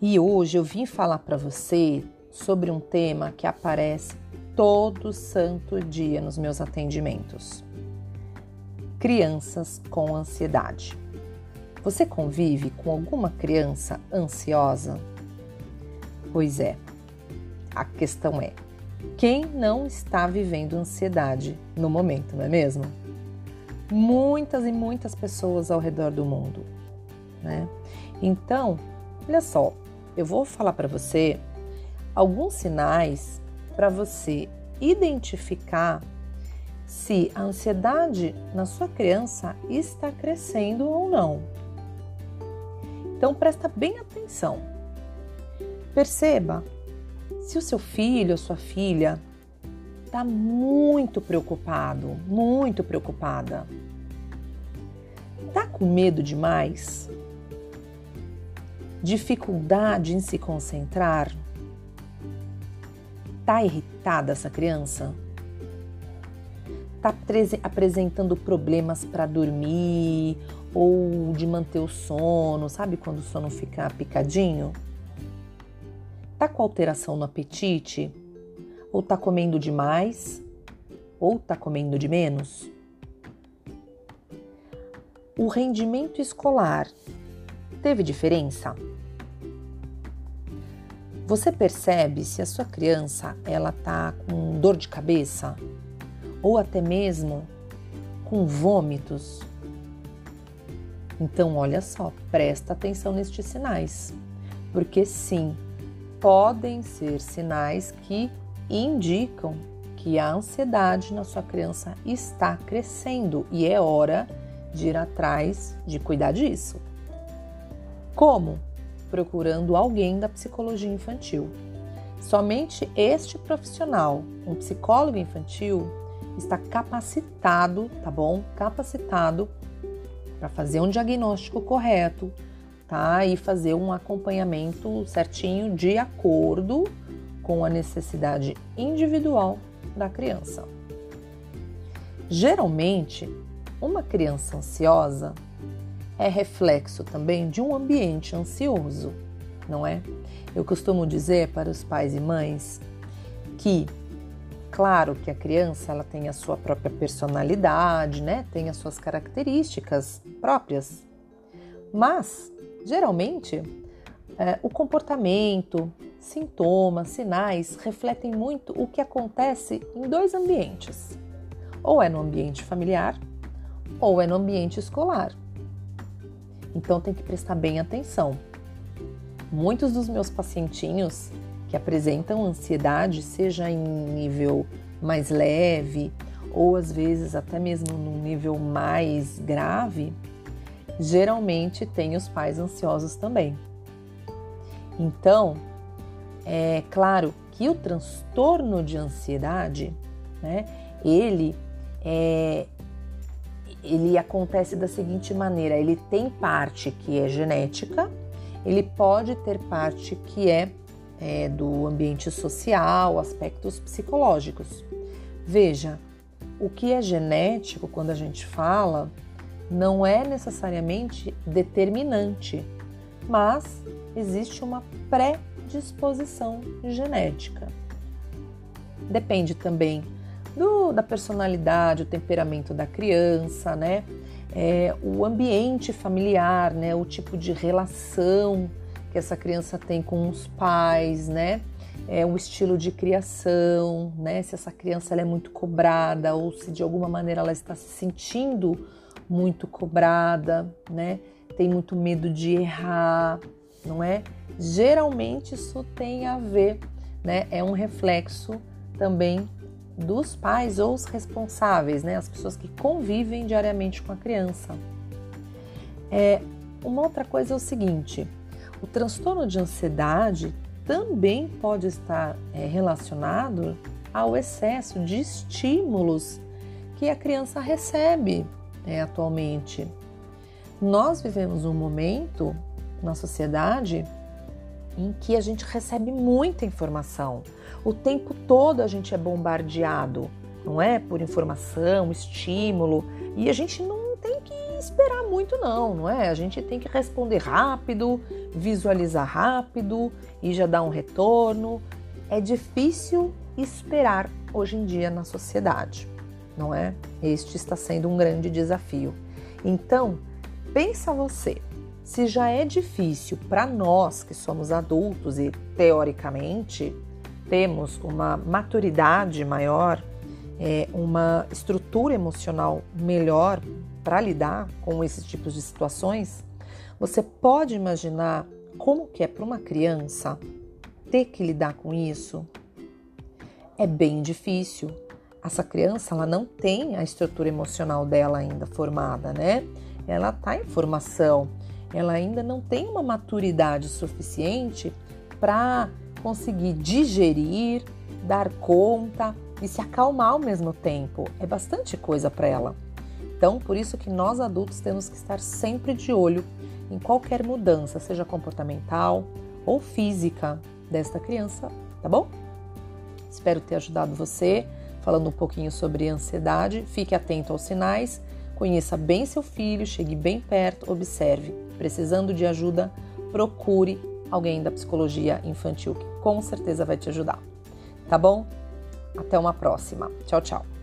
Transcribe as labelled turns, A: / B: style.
A: E hoje eu vim falar para você sobre um tema que aparece todo santo dia nos meus atendimentos. Crianças com ansiedade. Você convive com alguma criança ansiosa? Pois é. A questão é: quem não está vivendo ansiedade no momento, não é mesmo? Muitas e muitas pessoas ao redor do mundo, né? Então, olha só, eu vou falar para você alguns sinais para você identificar se a ansiedade na sua criança está crescendo ou não. Então presta bem atenção. Perceba se o seu filho ou sua filha está muito preocupado, muito preocupada. Está com medo demais? Dificuldade em se concentrar? Tá irritada essa criança? Tá apresentando problemas para dormir ou de manter o sono, sabe quando o sono fica picadinho? Tá com alteração no apetite? Ou tá comendo demais? Ou tá comendo de menos? O rendimento escolar Teve diferença? Você percebe se a sua criança ela tá com dor de cabeça ou até mesmo com vômitos? Então, olha só, presta atenção nestes sinais, porque sim, podem ser sinais que indicam que a ansiedade na sua criança está crescendo e é hora de ir atrás de cuidar disso. Como? Procurando alguém da psicologia infantil. Somente este profissional, um psicólogo infantil, está capacitado, tá bom? Capacitado para fazer um diagnóstico correto, tá? E fazer um acompanhamento certinho de acordo com a necessidade individual da criança. Geralmente, uma criança ansiosa é reflexo também de um ambiente ansioso, não é? Eu costumo dizer para os pais e mães que, claro que a criança ela tem a sua própria personalidade, né? Tem as suas características próprias, mas geralmente é, o comportamento, sintomas, sinais refletem muito o que acontece em dois ambientes. Ou é no ambiente familiar, ou é no ambiente escolar. Então tem que prestar bem atenção. Muitos dos meus pacientinhos que apresentam ansiedade, seja em nível mais leve ou às vezes até mesmo num nível mais grave, geralmente tem os pais ansiosos também. Então, é claro que o transtorno de ansiedade, né, ele é, ele acontece da seguinte maneira: ele tem parte que é genética, ele pode ter parte que é, é do ambiente social, aspectos psicológicos. Veja, o que é genético, quando a gente fala, não é necessariamente determinante, mas existe uma predisposição genética. Depende também do, da personalidade, o temperamento da criança, né? É, o ambiente familiar, né? O tipo de relação que essa criança tem com os pais, né? É, o estilo de criação, né? Se essa criança é muito cobrada ou se de alguma maneira ela está se sentindo muito cobrada, né? Tem muito medo de errar, não é? Geralmente isso tem a ver, né? É um reflexo também dos pais ou os responsáveis, né, as pessoas que convivem diariamente com a criança. É, uma outra coisa é o seguinte: o transtorno de ansiedade também pode estar é, relacionado ao excesso de estímulos que a criança recebe é, atualmente. Nós vivemos um momento na sociedade em que a gente recebe muita informação. O tempo todo a gente é bombardeado, não é? Por informação, estímulo, e a gente não tem que esperar muito não, não é? A gente tem que responder rápido, visualizar rápido e já dar um retorno. É difícil esperar hoje em dia na sociedade, não é? Este está sendo um grande desafio. Então, pensa você, se já é difícil para nós que somos adultos e teoricamente temos uma maturidade maior, é, uma estrutura emocional melhor para lidar com esses tipos de situações, você pode imaginar como que é para uma criança ter que lidar com isso? É bem difícil. Essa criança ela não tem a estrutura emocional dela ainda formada, né? Ela está em formação, ela ainda não tem uma maturidade suficiente para conseguir digerir, dar conta e se acalmar ao mesmo tempo. É bastante coisa para ela. Então, por isso que nós adultos temos que estar sempre de olho em qualquer mudança, seja comportamental ou física desta criança, tá bom? Espero ter ajudado você falando um pouquinho sobre ansiedade. Fique atento aos sinais, conheça bem seu filho, chegue bem perto, observe. Precisando de ajuda, procure alguém da psicologia infantil que com certeza vai te ajudar. Tá bom? Até uma próxima. Tchau, tchau.